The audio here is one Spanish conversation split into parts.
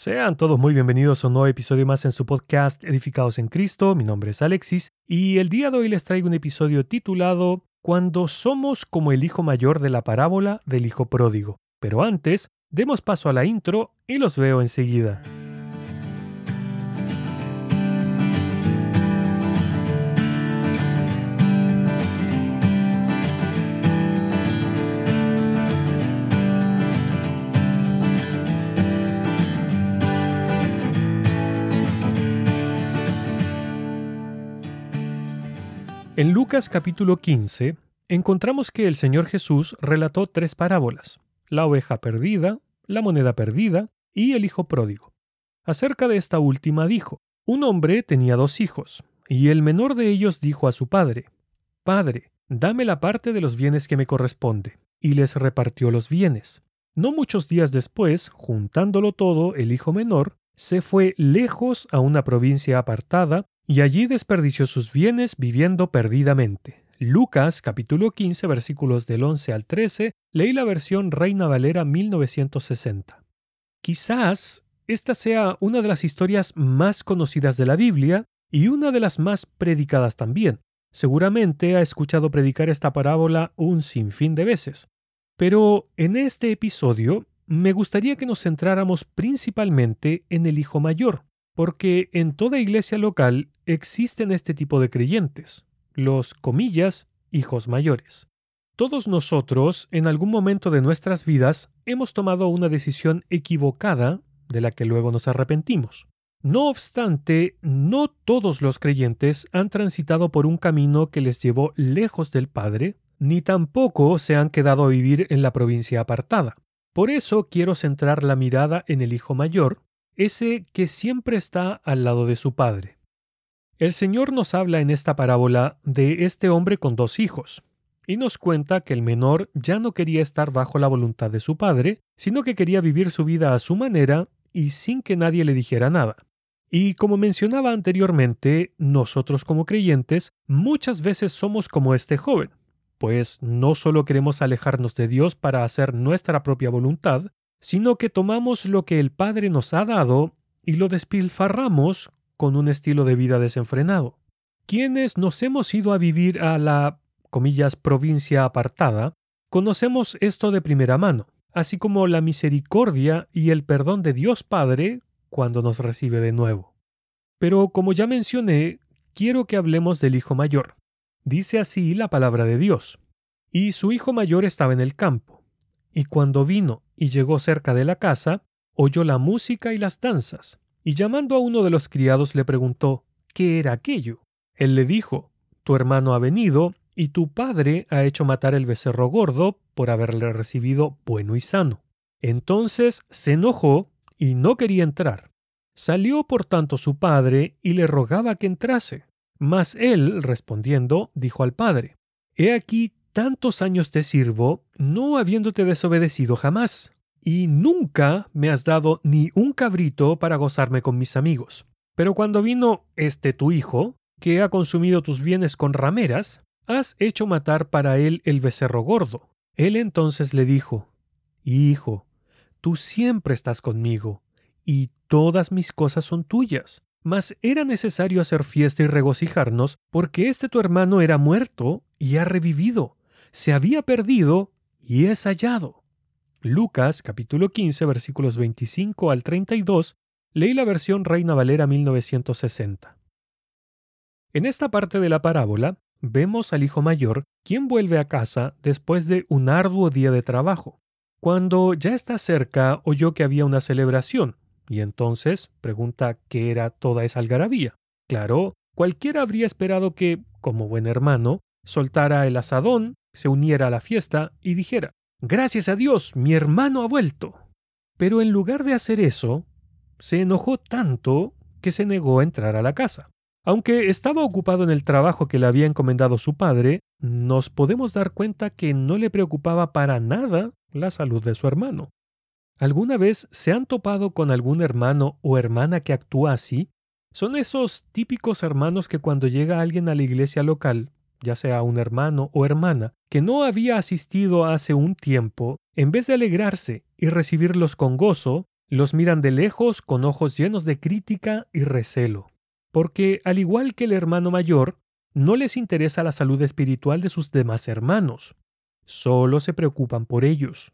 Sean todos muy bienvenidos a un nuevo episodio más en su podcast Edificados en Cristo. Mi nombre es Alexis y el día de hoy les traigo un episodio titulado Cuando somos como el hijo mayor de la parábola del hijo pródigo. Pero antes, demos paso a la intro y los veo enseguida. En Lucas capítulo 15 encontramos que el Señor Jesús relató tres parábolas, la oveja perdida, la moneda perdida y el hijo pródigo. Acerca de esta última dijo, un hombre tenía dos hijos, y el menor de ellos dijo a su padre, Padre, dame la parte de los bienes que me corresponde, y les repartió los bienes. No muchos días después, juntándolo todo, el hijo menor se fue lejos a una provincia apartada y allí desperdició sus bienes viviendo perdidamente. Lucas capítulo 15 versículos del 11 al 13, leí la versión Reina Valera 1960. Quizás esta sea una de las historias más conocidas de la Biblia y una de las más predicadas también. Seguramente ha escuchado predicar esta parábola un sinfín de veces. Pero en este episodio me gustaría que nos centráramos principalmente en el hijo mayor, porque en toda iglesia local existen este tipo de creyentes, los comillas hijos mayores. Todos nosotros, en algún momento de nuestras vidas, hemos tomado una decisión equivocada de la que luego nos arrepentimos. No obstante, no todos los creyentes han transitado por un camino que les llevó lejos del Padre, ni tampoco se han quedado a vivir en la provincia apartada. Por eso quiero centrar la mirada en el hijo mayor, ese que siempre está al lado de su padre. El Señor nos habla en esta parábola de este hombre con dos hijos, y nos cuenta que el menor ya no quería estar bajo la voluntad de su padre, sino que quería vivir su vida a su manera y sin que nadie le dijera nada. Y como mencionaba anteriormente, nosotros como creyentes muchas veces somos como este joven, pues no solo queremos alejarnos de Dios para hacer nuestra propia voluntad, sino que tomamos lo que el Padre nos ha dado y lo despilfarramos con un estilo de vida desenfrenado. Quienes nos hemos ido a vivir a la, comillas, provincia apartada, conocemos esto de primera mano, así como la misericordia y el perdón de Dios Padre cuando nos recibe de nuevo. Pero como ya mencioné, quiero que hablemos del Hijo Mayor. Dice así la palabra de Dios. Y su hijo mayor estaba en el campo. Y cuando vino y llegó cerca de la casa, oyó la música y las danzas, y llamando a uno de los criados le preguntó ¿qué era aquello? Él le dijo Tu hermano ha venido, y tu padre ha hecho matar el becerro gordo por haberle recibido bueno y sano. Entonces se enojó y no quería entrar. Salió por tanto su padre y le rogaba que entrase. Mas él, respondiendo, dijo al padre, He aquí tantos años te sirvo, no habiéndote desobedecido jamás, y nunca me has dado ni un cabrito para gozarme con mis amigos. Pero cuando vino este tu hijo, que ha consumido tus bienes con rameras, has hecho matar para él el becerro gordo. Él entonces le dijo, Hijo, tú siempre estás conmigo, y todas mis cosas son tuyas. Mas era necesario hacer fiesta y regocijarnos, porque este tu hermano era muerto y ha revivido, se había perdido y es hallado. Lucas capítulo 15 versículos 25 al 32, leí la versión Reina Valera 1960. En esta parte de la parábola, vemos al hijo mayor, quien vuelve a casa después de un arduo día de trabajo. Cuando ya está cerca, oyó que había una celebración, y entonces pregunta qué era toda esa algarabía. Claro, cualquiera habría esperado que, como buen hermano, soltara el asadón, se uniera a la fiesta y dijera, Gracias a Dios, mi hermano ha vuelto. Pero en lugar de hacer eso, se enojó tanto que se negó a entrar a la casa. Aunque estaba ocupado en el trabajo que le había encomendado su padre, nos podemos dar cuenta que no le preocupaba para nada la salud de su hermano. ¿Alguna vez se han topado con algún hermano o hermana que actúa así? Son esos típicos hermanos que cuando llega alguien a la iglesia local, ya sea un hermano o hermana, que no había asistido hace un tiempo, en vez de alegrarse y recibirlos con gozo, Los miran de lejos con ojos llenos de crítica y recelo, porque al igual que el hermano mayor, no les interesa la salud espiritual de sus demás hermanos, solo se preocupan por ellos.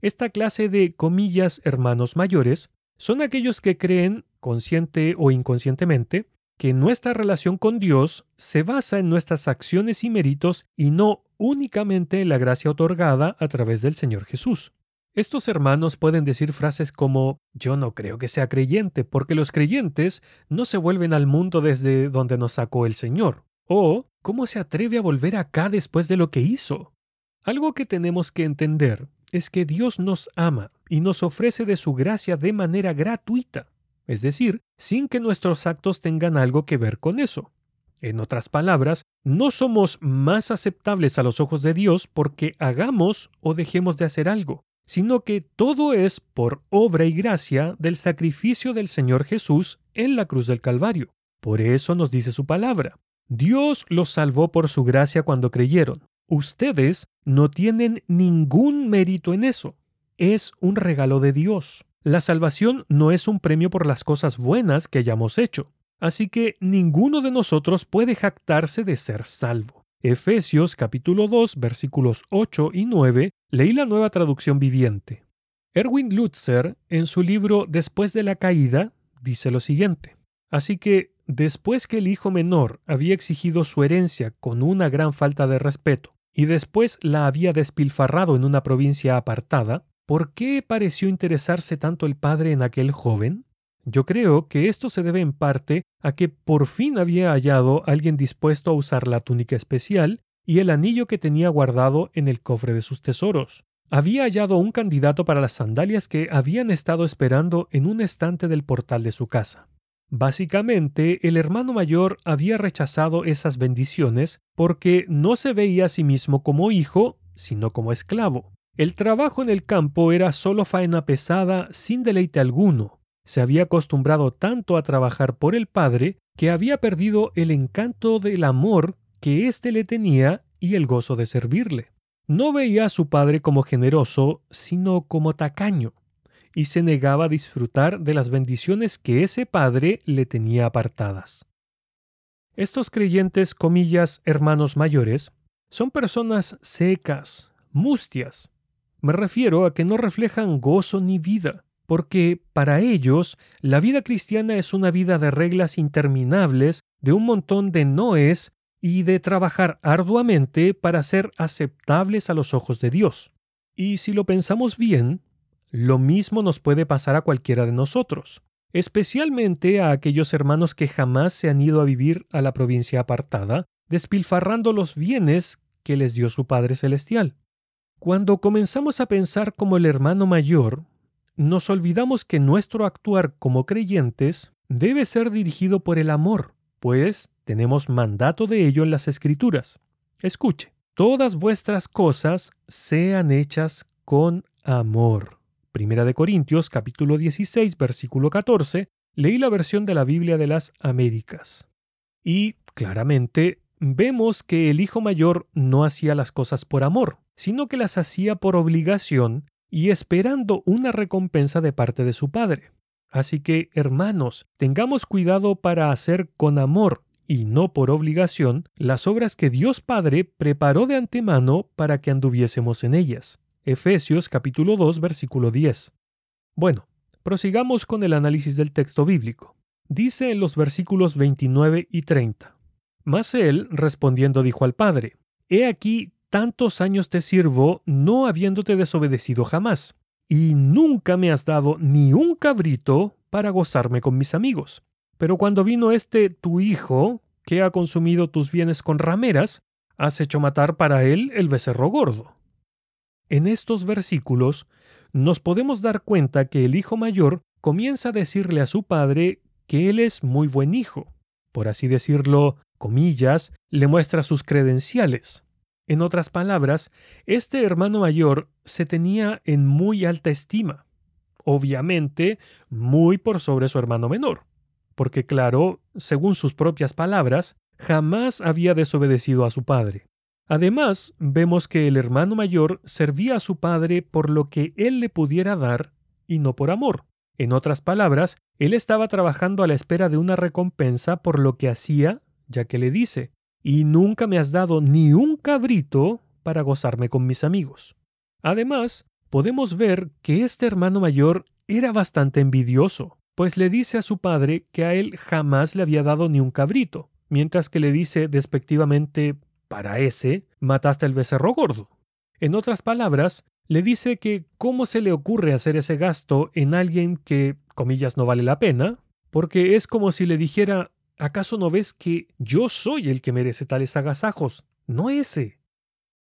Esta clase de comillas hermanos mayores son aquellos que creen, consciente o inconscientemente, que nuestra relación con Dios se basa en nuestras acciones y méritos y no únicamente en la gracia otorgada a través del Señor Jesús. Estos hermanos pueden decir frases como yo no creo que sea creyente porque los creyentes no se vuelven al mundo desde donde nos sacó el Señor. O ¿cómo se atreve a volver acá después de lo que hizo? Algo que tenemos que entender es que Dios nos ama y nos ofrece de su gracia de manera gratuita, es decir, sin que nuestros actos tengan algo que ver con eso. En otras palabras, no somos más aceptables a los ojos de Dios porque hagamos o dejemos de hacer algo sino que todo es por obra y gracia del sacrificio del Señor Jesús en la cruz del Calvario. Por eso nos dice su palabra. Dios los salvó por su gracia cuando creyeron. Ustedes no tienen ningún mérito en eso. Es un regalo de Dios. La salvación no es un premio por las cosas buenas que hayamos hecho. Así que ninguno de nosotros puede jactarse de ser salvo. Efesios capítulo 2 versículos 8 y 9, leí la nueva traducción viviente. Erwin Lutzer, en su libro Después de la caída, dice lo siguiente. Así que, después que el hijo menor había exigido su herencia con una gran falta de respeto, y después la había despilfarrado en una provincia apartada, ¿por qué pareció interesarse tanto el padre en aquel joven? Yo creo que esto se debe en parte a que por fin había hallado alguien dispuesto a usar la túnica especial y el anillo que tenía guardado en el cofre de sus tesoros. Había hallado un candidato para las sandalias que habían estado esperando en un estante del portal de su casa. Básicamente, el hermano mayor había rechazado esas bendiciones porque no se veía a sí mismo como hijo, sino como esclavo. El trabajo en el campo era solo faena pesada sin deleite alguno, se había acostumbrado tanto a trabajar por el padre que había perdido el encanto del amor que éste le tenía y el gozo de servirle. No veía a su padre como generoso, sino como tacaño, y se negaba a disfrutar de las bendiciones que ese padre le tenía apartadas. Estos creyentes, comillas, hermanos mayores, son personas secas, mustias. Me refiero a que no reflejan gozo ni vida porque para ellos la vida cristiana es una vida de reglas interminables, de un montón de noes y de trabajar arduamente para ser aceptables a los ojos de Dios. Y si lo pensamos bien, lo mismo nos puede pasar a cualquiera de nosotros, especialmente a aquellos hermanos que jamás se han ido a vivir a la provincia apartada, despilfarrando los bienes que les dio su Padre Celestial. Cuando comenzamos a pensar como el hermano mayor, nos olvidamos que nuestro actuar como creyentes debe ser dirigido por el amor, pues tenemos mandato de ello en las Escrituras. Escuche, todas vuestras cosas sean hechas con amor. Primera de Corintios capítulo 16 versículo 14, leí la versión de la Biblia de las Américas. Y claramente vemos que el hijo mayor no hacía las cosas por amor, sino que las hacía por obligación y esperando una recompensa de parte de su Padre. Así que, hermanos, tengamos cuidado para hacer con amor y no por obligación las obras que Dios Padre preparó de antemano para que anduviésemos en ellas. Efesios capítulo 2 versículo 10. Bueno, prosigamos con el análisis del texto bíblico. Dice en los versículos 29 y 30. Mas él, respondiendo, dijo al Padre, He aquí tantos años te sirvo no habiéndote desobedecido jamás, y nunca me has dado ni un cabrito para gozarme con mis amigos. Pero cuando vino este tu hijo, que ha consumido tus bienes con rameras, has hecho matar para él el becerro gordo. En estos versículos nos podemos dar cuenta que el hijo mayor comienza a decirle a su padre que él es muy buen hijo. Por así decirlo, comillas, le muestra sus credenciales. En otras palabras, este hermano mayor se tenía en muy alta estima, obviamente muy por sobre su hermano menor, porque claro, según sus propias palabras, jamás había desobedecido a su padre. Además, vemos que el hermano mayor servía a su padre por lo que él le pudiera dar y no por amor. En otras palabras, él estaba trabajando a la espera de una recompensa por lo que hacía, ya que le dice, y nunca me has dado ni un cabrito para gozarme con mis amigos. Además, podemos ver que este hermano mayor era bastante envidioso, pues le dice a su padre que a él jamás le había dado ni un cabrito, mientras que le dice despectivamente, para ese, mataste el becerro gordo. En otras palabras, le dice que cómo se le ocurre hacer ese gasto en alguien que, comillas, no vale la pena, porque es como si le dijera, ¿acaso no ves que yo soy el que merece tales agasajos, no ese?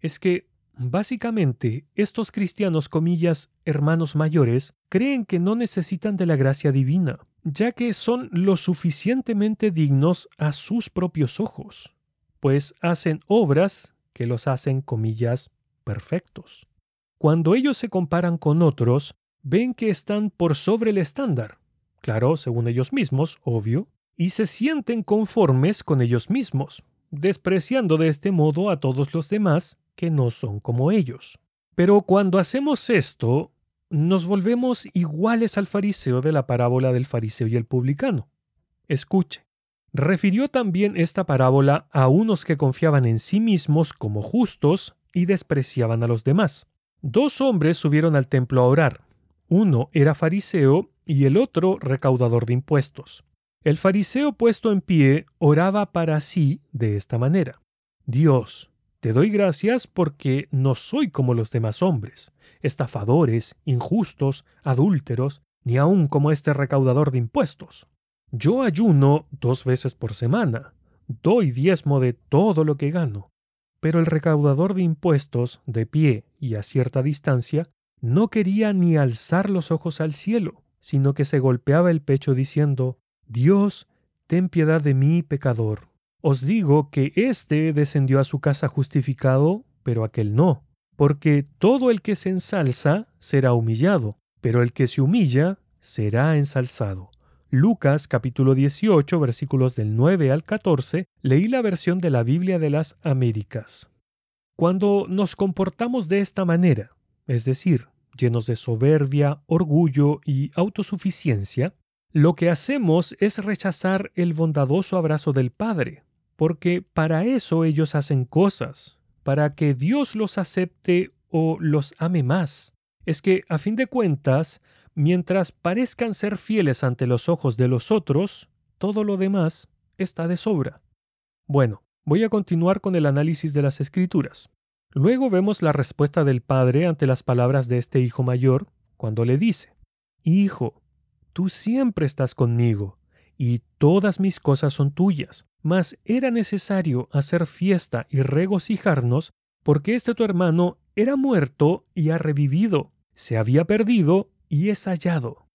Es que, básicamente, estos cristianos, comillas, hermanos mayores, creen que no necesitan de la gracia divina, ya que son lo suficientemente dignos a sus propios ojos, pues hacen obras que los hacen, comillas, perfectos. Cuando ellos se comparan con otros, ven que están por sobre el estándar, claro, según ellos mismos, obvio, y se sienten conformes con ellos mismos, despreciando de este modo a todos los demás que no son como ellos. Pero cuando hacemos esto, nos volvemos iguales al fariseo de la parábola del fariseo y el publicano. Escuche. Refirió también esta parábola a unos que confiaban en sí mismos como justos y despreciaban a los demás. Dos hombres subieron al templo a orar. Uno era fariseo y el otro recaudador de impuestos. El fariseo puesto en pie oraba para sí de esta manera. Dios, te doy gracias porque no soy como los demás hombres, estafadores, injustos, adúlteros, ni aun como este recaudador de impuestos. Yo ayuno dos veces por semana, doy diezmo de todo lo que gano. Pero el recaudador de impuestos, de pie y a cierta distancia, no quería ni alzar los ojos al cielo, sino que se golpeaba el pecho diciendo, Dios, ten piedad de mí, pecador. Os digo que éste descendió a su casa justificado, pero aquel no, porque todo el que se ensalza será humillado, pero el que se humilla será ensalzado. Lucas capítulo 18 versículos del 9 al 14, leí la versión de la Biblia de las Américas. Cuando nos comportamos de esta manera, es decir, llenos de soberbia, orgullo y autosuficiencia, lo que hacemos es rechazar el bondadoso abrazo del Padre, porque para eso ellos hacen cosas, para que Dios los acepte o los ame más. Es que, a fin de cuentas, mientras parezcan ser fieles ante los ojos de los otros, todo lo demás está de sobra. Bueno, voy a continuar con el análisis de las escrituras. Luego vemos la respuesta del padre ante las palabras de este hijo mayor, cuando le dice, Hijo, tú siempre estás conmigo, y todas mis cosas son tuyas, mas era necesario hacer fiesta y regocijarnos, porque este tu hermano era muerto y ha revivido, se había perdido y es hallado.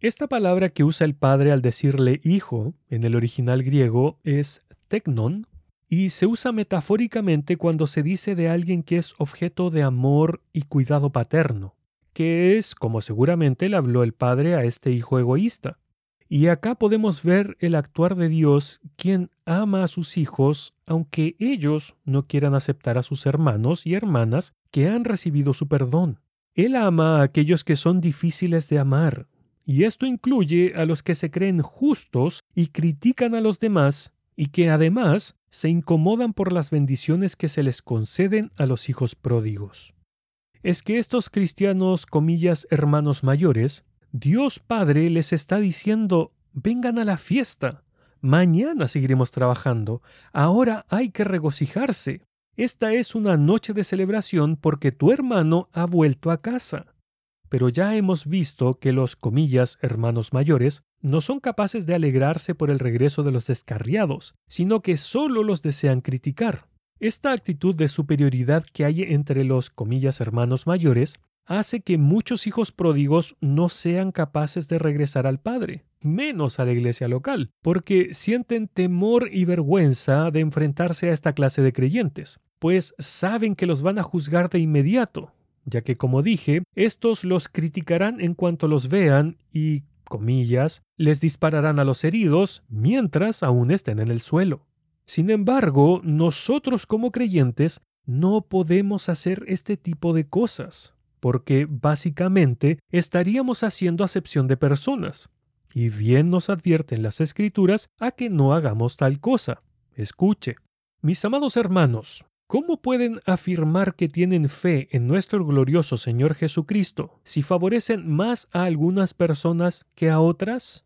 Esta palabra que usa el padre al decirle hijo en el original griego es teknon y se usa metafóricamente cuando se dice de alguien que es objeto de amor y cuidado paterno, que es como seguramente le habló el padre a este hijo egoísta. Y acá podemos ver el actuar de Dios, quien ama a sus hijos, aunque ellos no quieran aceptar a sus hermanos y hermanas que han recibido su perdón. Él ama a aquellos que son difíciles de amar, y esto incluye a los que se creen justos y critican a los demás, y que además se incomodan por las bendiciones que se les conceden a los hijos pródigos. Es que estos cristianos, comillas, hermanos mayores, Dios Padre les está diciendo, vengan a la fiesta, mañana seguiremos trabajando, ahora hay que regocijarse, esta es una noche de celebración porque tu hermano ha vuelto a casa. Pero ya hemos visto que los comillas hermanos mayores no son capaces de alegrarse por el regreso de los descarriados, sino que solo los desean criticar. Esta actitud de superioridad que hay entre los comillas hermanos mayores hace que muchos hijos pródigos no sean capaces de regresar al Padre, menos a la iglesia local, porque sienten temor y vergüenza de enfrentarse a esta clase de creyentes pues saben que los van a juzgar de inmediato, ya que, como dije, estos los criticarán en cuanto los vean y, comillas, les dispararán a los heridos mientras aún estén en el suelo. Sin embargo, nosotros como creyentes no podemos hacer este tipo de cosas, porque básicamente estaríamos haciendo acepción de personas. Y bien nos advierten las escrituras a que no hagamos tal cosa. Escuche, mis amados hermanos, ¿cómo pueden afirmar que tienen fe en nuestro glorioso Señor Jesucristo si favorecen más a algunas personas que a otras?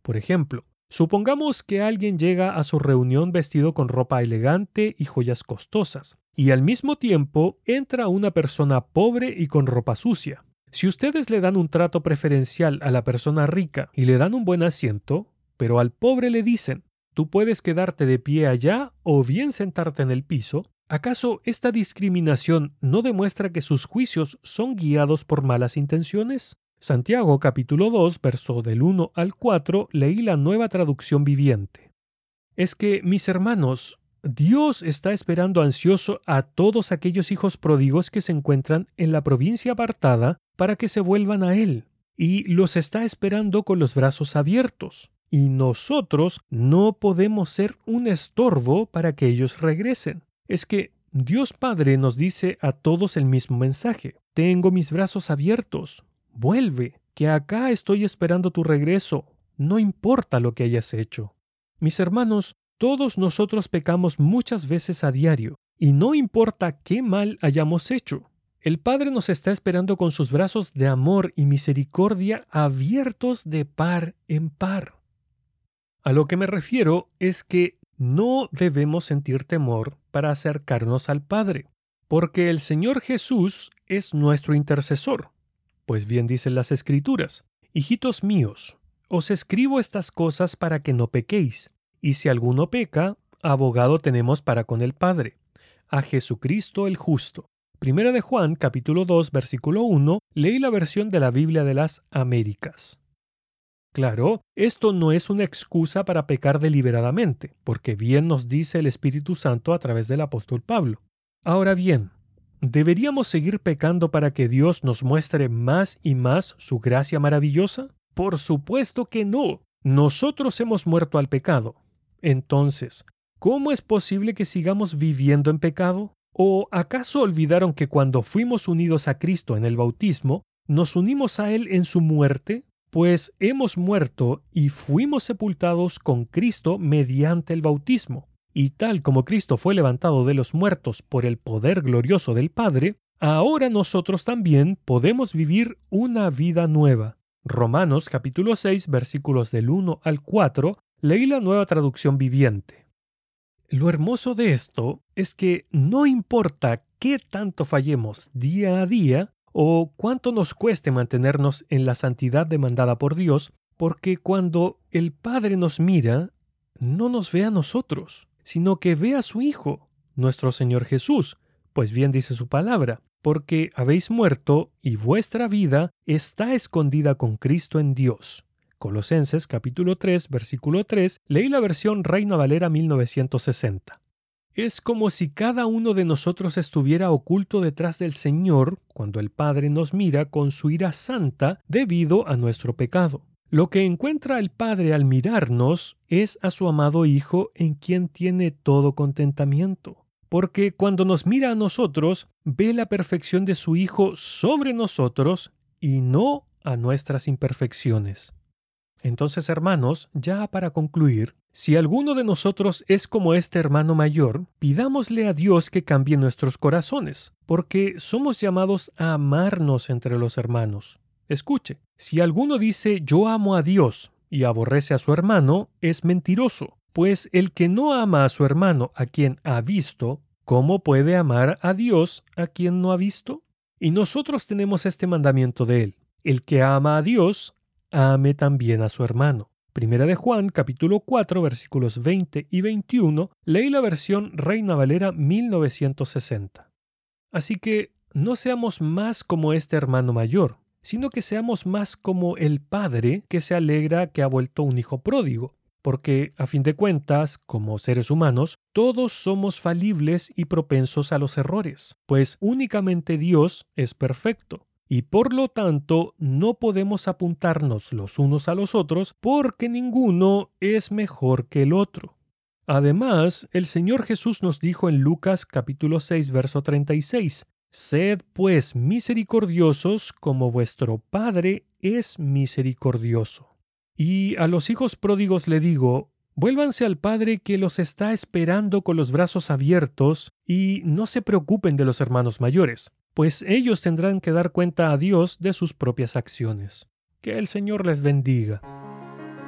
Por ejemplo, supongamos que alguien llega a su reunión vestido con ropa elegante y joyas costosas, y al mismo tiempo entra una persona pobre y con ropa sucia. Si ustedes le dan un trato preferencial a la persona rica y le dan un buen asiento, pero al pobre le dicen, tú puedes quedarte de pie allá o bien sentarte en el piso, ¿acaso esta discriminación no demuestra que sus juicios son guiados por malas intenciones? Santiago capítulo 2, verso del 1 al 4, leí la nueva traducción viviente. Es que, mis hermanos, Dios está esperando ansioso a todos aquellos hijos pródigos que se encuentran en la provincia apartada para que se vuelvan a Él, y los está esperando con los brazos abiertos. Y nosotros no podemos ser un estorbo para que ellos regresen. Es que Dios Padre nos dice a todos el mismo mensaje. Tengo mis brazos abiertos. Vuelve, que acá estoy esperando tu regreso. No importa lo que hayas hecho. Mis hermanos, todos nosotros pecamos muchas veces a diario, y no importa qué mal hayamos hecho. El Padre nos está esperando con sus brazos de amor y misericordia abiertos de par en par. A lo que me refiero es que no debemos sentir temor para acercarnos al Padre, porque el Señor Jesús es nuestro intercesor. Pues bien dicen las Escrituras, Hijitos míos, os escribo estas cosas para que no pequéis. Y si alguno peca, abogado tenemos para con el Padre, a Jesucristo el justo. Primera de Juan, capítulo 2, versículo 1, leí la versión de la Biblia de las Américas. Claro, esto no es una excusa para pecar deliberadamente, porque bien nos dice el Espíritu Santo a través del apóstol Pablo. Ahora bien, ¿deberíamos seguir pecando para que Dios nos muestre más y más su gracia maravillosa? Por supuesto que no. Nosotros hemos muerto al pecado, entonces, ¿cómo es posible que sigamos viviendo en pecado? ¿O acaso olvidaron que cuando fuimos unidos a Cristo en el bautismo, nos unimos a Él en su muerte? Pues hemos muerto y fuimos sepultados con Cristo mediante el bautismo. Y tal como Cristo fue levantado de los muertos por el poder glorioso del Padre, ahora nosotros también podemos vivir una vida nueva. Romanos capítulo 6 versículos del 1 al 4 Leí la nueva traducción viviente. Lo hermoso de esto es que no importa qué tanto fallemos día a día o cuánto nos cueste mantenernos en la santidad demandada por Dios, porque cuando el Padre nos mira, no nos ve a nosotros, sino que ve a su Hijo, nuestro Señor Jesús, pues bien dice su palabra, porque habéis muerto y vuestra vida está escondida con Cristo en Dios. Colosenses capítulo 3, versículo 3, leí la versión Reina Valera 1960. Es como si cada uno de nosotros estuviera oculto detrás del Señor cuando el Padre nos mira con su ira santa debido a nuestro pecado. Lo que encuentra el Padre al mirarnos es a su amado Hijo en quien tiene todo contentamiento. Porque cuando nos mira a nosotros, ve la perfección de su Hijo sobre nosotros y no a nuestras imperfecciones. Entonces, hermanos, ya para concluir, si alguno de nosotros es como este hermano mayor, pidámosle a Dios que cambie nuestros corazones, porque somos llamados a amarnos entre los hermanos. Escuche, si alguno dice yo amo a Dios y aborrece a su hermano, es mentiroso, pues el que no ama a su hermano a quien ha visto, ¿cómo puede amar a Dios a quien no ha visto? Y nosotros tenemos este mandamiento de él. El que ama a Dios ame también a su hermano. Primera de Juan, capítulo 4, versículos 20 y 21, leí la versión Reina Valera 1960. Así que no seamos más como este hermano mayor, sino que seamos más como el padre que se alegra que ha vuelto un hijo pródigo, porque a fin de cuentas, como seres humanos, todos somos falibles y propensos a los errores, pues únicamente Dios es perfecto y por lo tanto no podemos apuntarnos los unos a los otros porque ninguno es mejor que el otro. Además, el Señor Jesús nos dijo en Lucas capítulo 6 verso 36, Sed pues misericordiosos como vuestro Padre es misericordioso. Y a los hijos pródigos le digo, vuélvanse al Padre que los está esperando con los brazos abiertos y no se preocupen de los hermanos mayores, pues ellos tendrán que dar cuenta a Dios de sus propias acciones. Que el Señor les bendiga.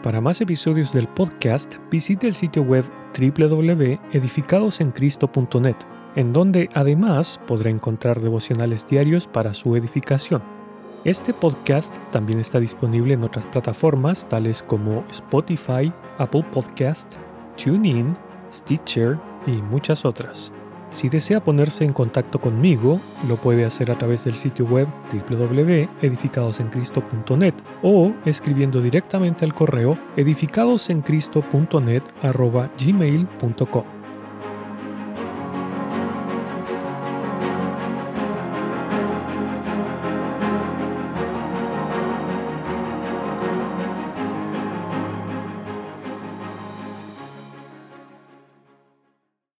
Para más episodios del podcast, visite el sitio web www.edificadosencristo.net, en donde además podrá encontrar devocionales diarios para su edificación. Este podcast también está disponible en otras plataformas tales como Spotify, Apple Podcast, TuneIn, Stitcher y muchas otras. Si desea ponerse en contacto conmigo, lo puede hacer a través del sitio web www.edificadosencristo.net o escribiendo directamente al correo edificadosencristo.net@gmail.com.